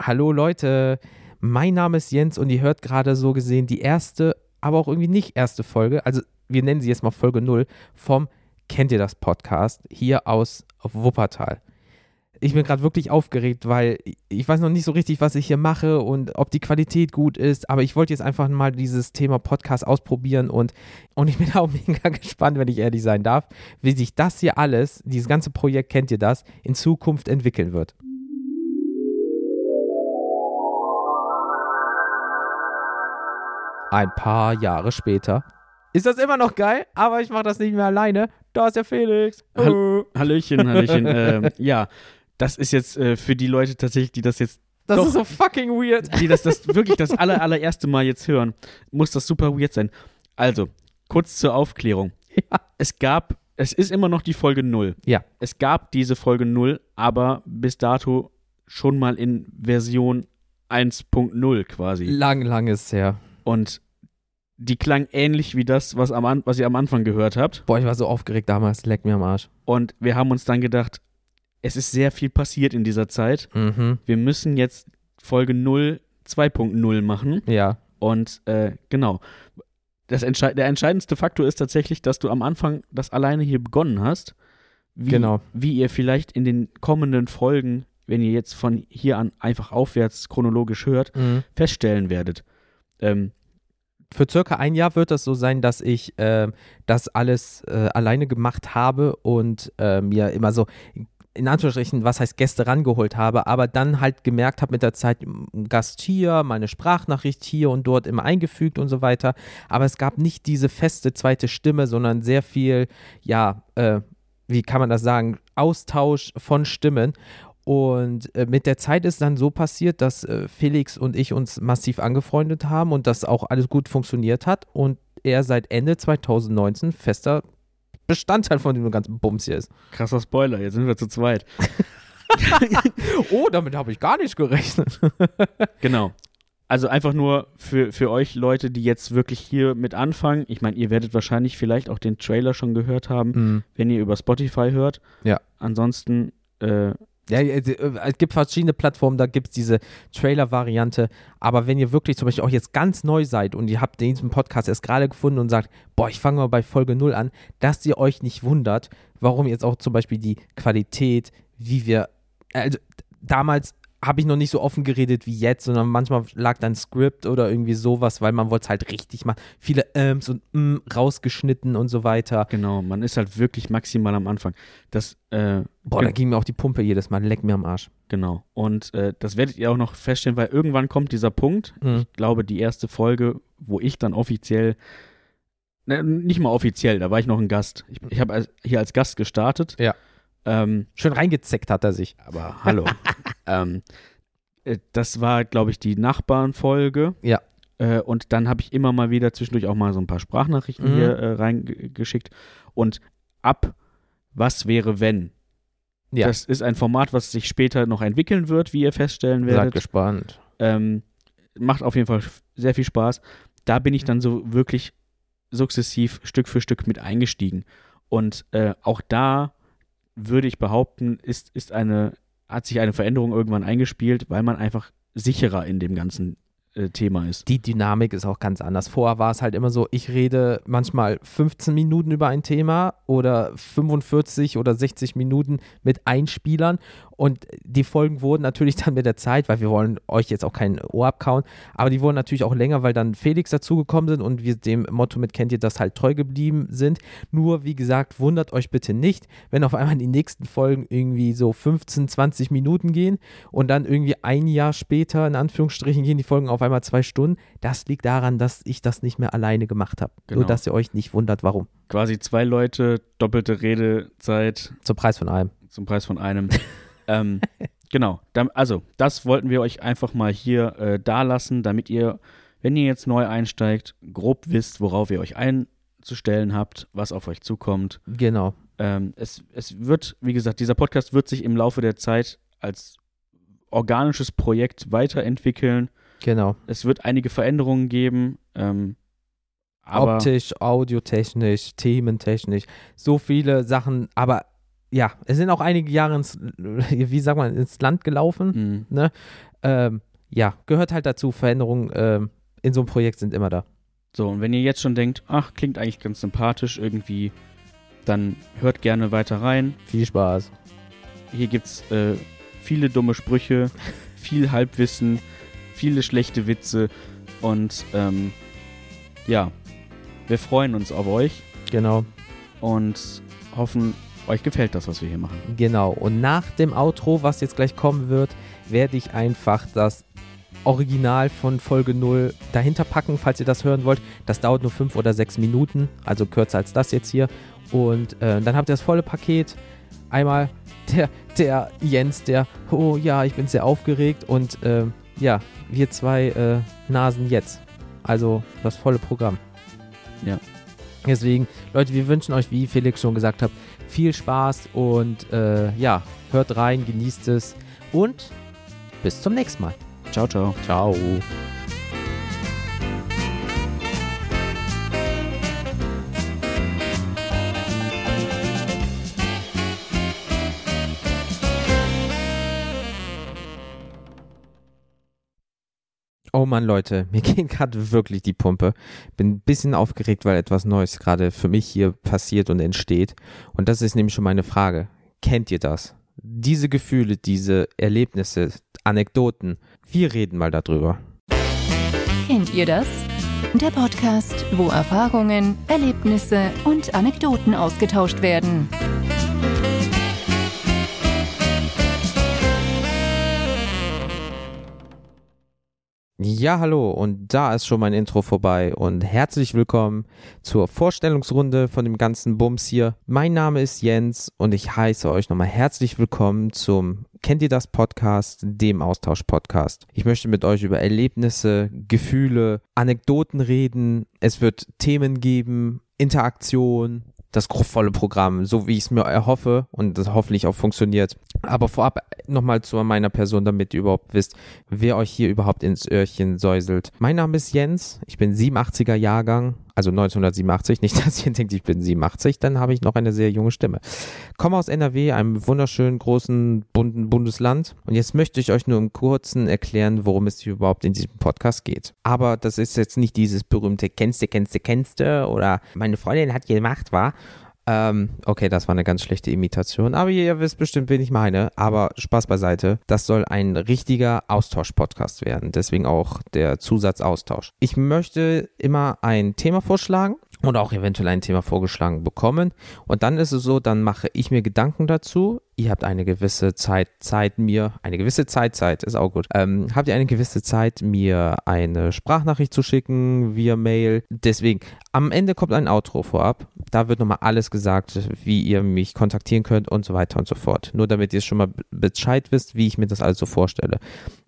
Hallo Leute, mein Name ist Jens und ihr hört gerade so gesehen die erste, aber auch irgendwie nicht erste Folge, also wir nennen sie jetzt mal Folge 0 vom Kennt ihr das Podcast hier aus Wuppertal. Ich bin gerade wirklich aufgeregt, weil ich weiß noch nicht so richtig, was ich hier mache und ob die Qualität gut ist, aber ich wollte jetzt einfach mal dieses Thema Podcast ausprobieren und, und ich bin auch mega gespannt, wenn ich ehrlich sein darf, wie sich das hier alles, dieses ganze Projekt, kennt ihr das, in Zukunft entwickeln wird. Ein paar Jahre später ist das immer noch geil, aber ich mache das nicht mehr alleine. Da ist der Felix. Hall Hallöchen, Hallöchen. äh, ja, das ist jetzt äh, für die Leute tatsächlich, die das jetzt. Das doch, ist so fucking weird. Die das, das wirklich das aller, allererste Mal jetzt hören, muss das super weird sein. Also, kurz zur Aufklärung. Ja. Es gab, es ist immer noch die Folge 0. Ja. Es gab diese Folge 0, aber bis dato schon mal in Version 1.0 quasi. Lang, lang ist es her. Und die klang ähnlich wie das, was, am, was ihr am Anfang gehört habt. Boah, ich war so aufgeregt damals. Leck mir am Arsch. Und wir haben uns dann gedacht, es ist sehr viel passiert in dieser Zeit. Mhm. Wir müssen jetzt Folge 0 2.0 machen. Ja. Und äh, genau. Das Entschei der entscheidendste Faktor ist tatsächlich, dass du am Anfang das alleine hier begonnen hast. Wie, Genau. Wie ihr vielleicht in den kommenden Folgen, wenn ihr jetzt von hier an einfach aufwärts chronologisch hört, Mhm. feststellen werdet. Ähm, Für circa ein Jahr wird das so sein, dass ich ähm, das alles äh, alleine gemacht habe und äh, mir immer so in Anführungsstrichen, was heißt Gäste rangeholt habe, aber dann halt gemerkt habe mit der Zeit, Gast hier, meine Sprachnachricht hier und dort immer eingefügt und so weiter. Aber es gab nicht diese feste zweite Stimme, sondern sehr viel, ja, äh, wie kann man das sagen, Austausch von Stimmen. Und äh, mit der Zeit ist dann so passiert, dass äh, Felix und ich uns massiv angefreundet haben und das auch alles gut funktioniert hat und er seit Ende 2019 fester Bestandteil von dem ganzen Bums hier ist. krasser Spoiler, jetzt sind wir zu zweit. Oh, damit habe ich gar nicht gerechnet. Genau. Also einfach nur für, für euch Leute, die jetzt wirklich hier mit anfangen. Ich meine, ihr werdet wahrscheinlich vielleicht auch den Trailer schon gehört haben, wenn ihr über Spotify hört. Ja. Ansonsten, äh, Ja, ja, es gibt verschiedene Plattformen, da gibt es diese Trailer-Variante. Aber wenn ihr wirklich zum Beispiel auch jetzt ganz neu seid und ihr habt diesen Podcast erst gerade gefunden und sagt, boah, ich fange mal bei Folge 0 an, dass ihr euch nicht wundert, warum jetzt auch zum Beispiel die Qualität, wie wir, also damals habe ich noch nicht so offen geredet wie jetzt, sondern manchmal lag dann Skript oder irgendwie sowas, weil man wollte es halt richtig machen. Viele Äms und mm rausgeschnitten und so weiter. genau, man ist halt wirklich maximal am Anfang. Das, äh, Boah, da ging mir auch die Pumpe jedes Mal, leck mir am Arsch. genau. Und äh, das werdet ihr auch noch feststellen, weil irgendwann kommt dieser Punkt, Mhm. ich glaube, die erste Folge, wo ich dann offiziell, ne, nicht mal offiziell, da war ich noch ein Gast. Ich, ich habe hier als Gast gestartet. Ja. Ähm, Schön reingezeckt hat er sich. aber hallo. ähm, äh, das war, glaube ich, die Nachbarnfolge. Ja. Äh, und dann habe ich immer mal wieder zwischendurch auch mal so ein paar Sprachnachrichten Mhm. hier äh, reingeschickt. Und ab Was wäre wenn? Ja. Das ist ein Format, was sich später noch entwickeln wird, wie ihr feststellen Seid werdet. gespannt. Ähm, macht auf jeden Fall sehr viel Spaß. Da bin ich dann so wirklich sukzessiv Stück für Stück mit eingestiegen. Und äh, auch da würde ich behaupten, ist, ist eine, hat sich eine Veränderung irgendwann eingespielt, weil man einfach sicherer in dem ganzen äh, Thema ist. Die Dynamik ist auch ganz anders. Vorher war es halt immer so, ich rede manchmal 15 Minuten über ein Thema oder 45 oder 60 Minuten mit Einspielern und die Folgen wurden natürlich dann mit der Zeit, weil wir wollen euch jetzt auch kein Ohr abkauen, aber die wurden natürlich auch länger, weil dann Felix dazugekommen sind und wir dem Motto mit kennt ihr das halt treu geblieben sind. Nur, wie gesagt, wundert euch bitte nicht, wenn auf einmal die nächsten Folgen irgendwie so 15, 20 Minuten gehen und dann irgendwie ein Jahr später, in Anführungsstrichen, gehen die Folgen auf einmal zwei Stunden. Das liegt daran, dass ich das nicht mehr alleine gemacht habe. Genau. Nur, dass ihr euch nicht wundert, warum. Quasi zwei Leute, doppelte Redezeit Zum Preis von einem. zum Preis von einem. ähm, genau. Also, das wollten wir euch einfach mal hier äh, da lassen, damit ihr, wenn ihr jetzt neu einsteigt, grob wisst, worauf ihr euch einzustellen habt, was auf euch zukommt. Genau. Ähm, es, es wird, wie gesagt, dieser Podcast wird sich im Laufe der Zeit als organisches Projekt weiterentwickeln. Genau. Es wird einige Veränderungen geben. Ähm, Optisch, audiotechnisch, thementechnisch, so viele Sachen, aber ja, es sind auch einige Jahre ins, wie sagt man, ins Land gelaufen. mh, ähm, ja, gehört halt dazu. Veränderungen ähm, in so einem Projekt sind immer da. So, und wenn ihr jetzt schon denkt, ach, klingt eigentlich ganz sympathisch irgendwie, dann hört gerne weiter rein. Viel Spaß. Hier gibt's äh, viele dumme Sprüche, viel Halbwissen, viele schlechte Witze und ähm, ja, wir freuen uns auf euch Genau. und hoffen, euch gefällt das, was wir hier machen. Genau. Und nach dem Outro, was jetzt gleich kommen wird, werde ich einfach das Original von Folge 0 dahinter packen, falls ihr das hören wollt. Das dauert nur 5 oder 6 Minuten, also kürzer als das jetzt hier. Und äh, dann habt ihr das volle Paket. Einmal der, der Jens, der, oh ja, ich bin sehr aufgeregt. Und äh, ja, wir zwei äh, Nasen jetzt. Also das volle Programm. Ja. Deswegen, Leute, wir wünschen euch, wie Felix schon gesagt hat, viel Spaß und äh, ja, hört rein, genießt es und bis zum nächsten Mal. Ciao, ciao. Ciao. Oh Mann, Leute, mir geht gerade wirklich die Pumpe. Bin ein bisschen aufgeregt, weil etwas Neues gerade für mich hier passiert und entsteht. Und das ist nämlich schon meine Frage. Kennt ihr das? Diese Gefühle, diese Erlebnisse, Anekdoten. Wir reden mal darüber. Kennt ihr das? Der Podcast, wo Erfahrungen, Erlebnisse und Anekdoten ausgetauscht werden. Ja, hallo, und da ist schon mein Intro vorbei und herzlich willkommen zur Vorstellungsrunde von dem ganzen Bums hier. Mein Name ist Jens und ich heiße euch nochmal herzlich willkommen zum Kennt ihr das Podcast, dem Austausch-Podcast. Ich möchte mit euch über Erlebnisse, Gefühle, Anekdoten reden. Es wird Themen geben, Interaktion, das volle Programm, so wie ich es mir erhoffe und das hoffentlich auch funktioniert. Aber vorab nochmal zu meiner Person, damit ihr überhaupt wisst, wer euch hier überhaupt ins Öhrchen säuselt. Mein Name ist Jens, ich bin 87er Jahrgang, also 1987, nicht, dass ihr denkt, ich bin 87, dann habe ich noch eine sehr junge Stimme. Komme aus NRW, einem wunderschönen, großen, bunten Bundesland. Und jetzt möchte ich euch nur im Kurzen erklären, worum es hier überhaupt in diesem Podcast geht. Aber das ist jetzt nicht dieses berühmte Kennste, Kennste, Kennste oder meine Freundin hat gemacht, war. Ähm, okay, das war eine ganz schlechte Imitation, aber ihr wisst bestimmt, wen ich meine. Aber Spaß beiseite, das soll ein richtiger Austausch-Podcast werden. Deswegen auch der Zusatzaustausch. Ich möchte immer ein Thema vorschlagen oder auch eventuell ein Thema vorgeschlagen bekommen. Und dann ist es so, dann mache ich mir Gedanken dazu. Ihr habt eine gewisse Zeit, Zeit mir, eine gewisse Zeit, Zeit ist auch gut. Ähm, habt ihr eine gewisse Zeit, mir eine Sprachnachricht zu schicken via Mail? Deswegen, am Ende kommt ein Outro vorab. Da wird nochmal alles gesagt, wie ihr mich kontaktieren könnt und so weiter und so fort. Nur damit ihr schon mal Bescheid wisst, wie ich mir das alles so vorstelle.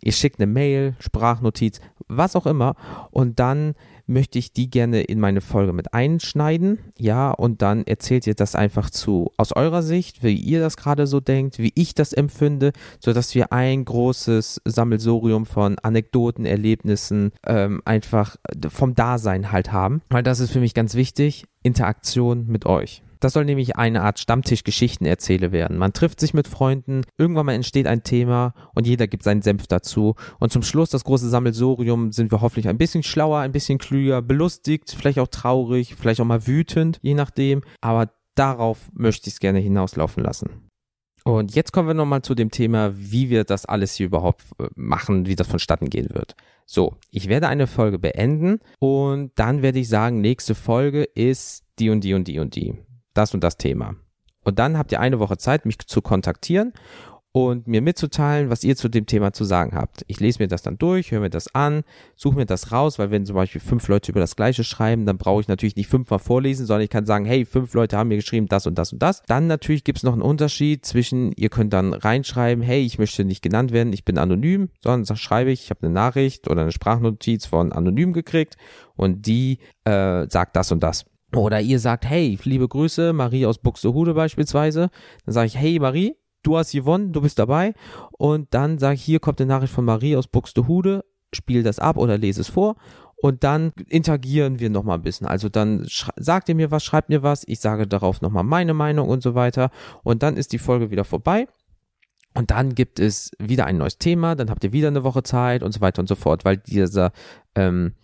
Ihr schickt eine Mail, Sprachnotiz, was auch immer. Und dann möchte ich die gerne in meine Folge mit einschneiden. Ja, und dann erzählt ihr das einfach zu aus eurer Sicht, wie ihr das gerade so denkt, wie ich das empfinde, sodass wir ein großes Sammelsurium von Anekdoten, Erlebnissen ähm, einfach vom Dasein halt haben. Weil das ist für mich ganz wichtig. Interaktion mit euch. Das soll nämlich eine Art Stammtisch-Geschichten-Erzähle werden. Man trifft sich mit Freunden, irgendwann mal entsteht ein Thema und jeder gibt seinen Senf dazu. Und zum Schluss, das große Sammelsurium, sind wir hoffentlich ein bisschen schlauer, ein bisschen klüger, belustigt, vielleicht auch traurig, vielleicht auch mal wütend, je nachdem. Aber darauf möchte ich es gerne hinauslaufen lassen. Und jetzt kommen wir nochmal zu dem Thema, wie wir das alles hier überhaupt äh, machen, wie das vonstatten gehen wird. So, ich werde eine Folge beenden und dann werde ich sagen, nächste Folge ist die und die und die und die das und das Thema. Und dann habt ihr eine Woche Zeit, mich zu kontaktieren und mir mitzuteilen, was ihr zu dem Thema zu sagen habt. Ich lese mir das dann durch, höre mir das an, suche mir das raus, weil wenn zum Beispiel fünf Leute über das Gleiche schreiben, dann brauche ich natürlich nicht fünfmal vorlesen, sondern ich kann sagen, hey, fünf Leute haben mir geschrieben, das und das und das. Dann natürlich gibt es noch einen Unterschied zwischen, ihr könnt dann reinschreiben, hey, ich möchte nicht genannt werden, ich bin anonym, sondern schreibe ich, ich habe eine Nachricht oder eine Sprachnotiz von anonym gekriegt und die äh, sagt das und das. Oder ihr sagt, hey, liebe Grüße, Marie aus Buxtehude beispielsweise. Dann sage ich, hey Marie, du hast gewonnen, du bist dabei. Und dann sage ich, hier kommt eine Nachricht von Marie aus Buxtehude, spiel das ab oder lese es vor. Und dann interagieren wir nochmal ein bisschen. Also dann sagt ihr mir was, schreibt mir was, ich sage darauf nochmal meine Meinung und so weiter. Und dann ist die Folge wieder vorbei. Und dann gibt es wieder ein neues Thema, dann habt ihr wieder eine Woche Zeit und so weiter und so fort, weil dieser, ähm,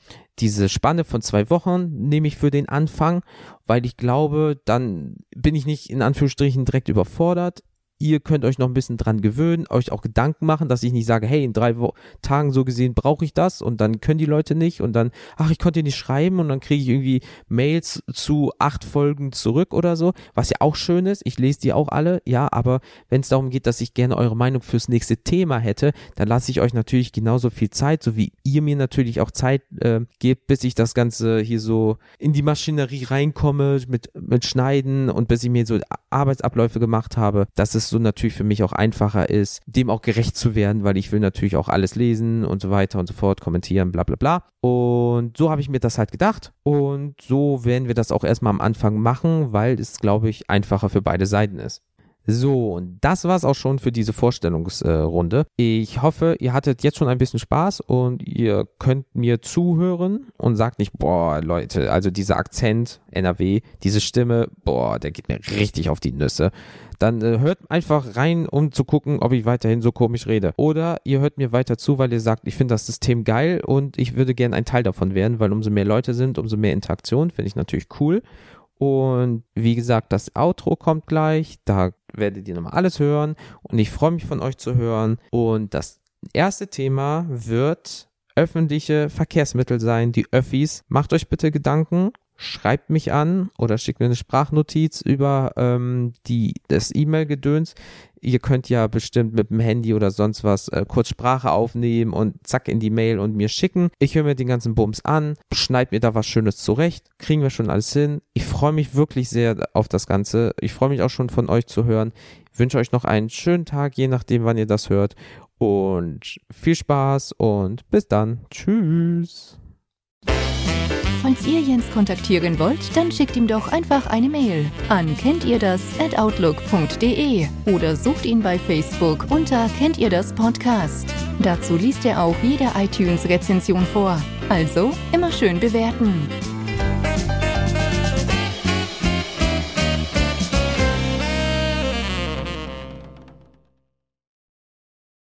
diese Spanne von zwei Wochen nehme ich für den Anfang, weil ich glaube, dann bin ich nicht in Anführungsstrichen direkt überfordert ihr könnt euch noch ein bisschen dran gewöhnen, euch auch Gedanken machen, dass ich nicht sage, hey, in drei Wo Tagen so gesehen brauche ich das und dann können die Leute nicht und dann, ach, ich konnte nicht schreiben und dann kriege ich irgendwie Mails zu acht Folgen zurück oder so, was ja auch schön ist. Ich lese die auch alle, ja, aber wenn es darum geht, dass ich gerne eure Meinung fürs nächste Thema hätte, dann lasse ich euch natürlich genauso viel Zeit, so wie ihr mir natürlich auch Zeit äh, gebt, bis ich das Ganze hier so in die Maschinerie reinkomme mit, mit Schneiden und bis ich mir so Arbeitsabläufe gemacht habe. Das ist so natürlich für mich auch einfacher ist, dem auch gerecht zu werden, weil ich will natürlich auch alles lesen und so weiter und so fort, kommentieren, bla bla bla. Und so habe ich mir das halt gedacht. Und so werden wir das auch erstmal am Anfang machen, weil es, glaube ich, einfacher für beide Seiten ist. So, und das war's auch schon für diese Vorstellungsrunde. ich hoffe, ihr hattet jetzt schon ein bisschen Spaß und ihr könnt mir zuhören und sagt nicht, boah, Leute, also dieser Akzent, NRW, diese Stimme, boah, der geht mir richtig auf die Nüsse dann äh, hört einfach rein, um zu gucken, ob ich weiterhin so komisch rede. Oder ihr hört mir weiter zu, weil ihr sagt, ich finde das System geil und ich würde gerne ein Teil davon werden, weil umso mehr Leute sind, umso mehr Interaktion finde ich natürlich cool. Und wie gesagt, das Outro kommt gleich. Da werdet ihr nochmal alles hören. Und ich freue mich von euch zu hören. Und das erste Thema wird öffentliche Verkehrsmittel sein, die Öffis. Macht euch bitte Gedanken schreibt mich an oder schickt mir eine Sprachnotiz über ähm, die, das E-Mail-Gedöns. Ihr könnt ja bestimmt mit dem Handy oder sonst was äh, kurz Sprache aufnehmen und zack in die Mail und mir schicken. Ich höre mir den ganzen Bums an, schneid mir da was Schönes zurecht, kriegen wir schon alles hin. Ich freue mich wirklich sehr auf das Ganze. Ich freue mich auch schon von euch zu hören. Ich wünsche euch noch einen schönen Tag, je nachdem, wann ihr das hört. Und viel Spaß und bis dann. Tschüss. Falls ihr Jens kontaktieren wollt, dann schickt ihm doch einfach eine Mail an kennt ihr das outlook.de oder sucht ihn bei Facebook unter Kennt ihr das Podcast. Dazu liest er auch jede iTunes-Rezension vor. Also immer schön bewerten.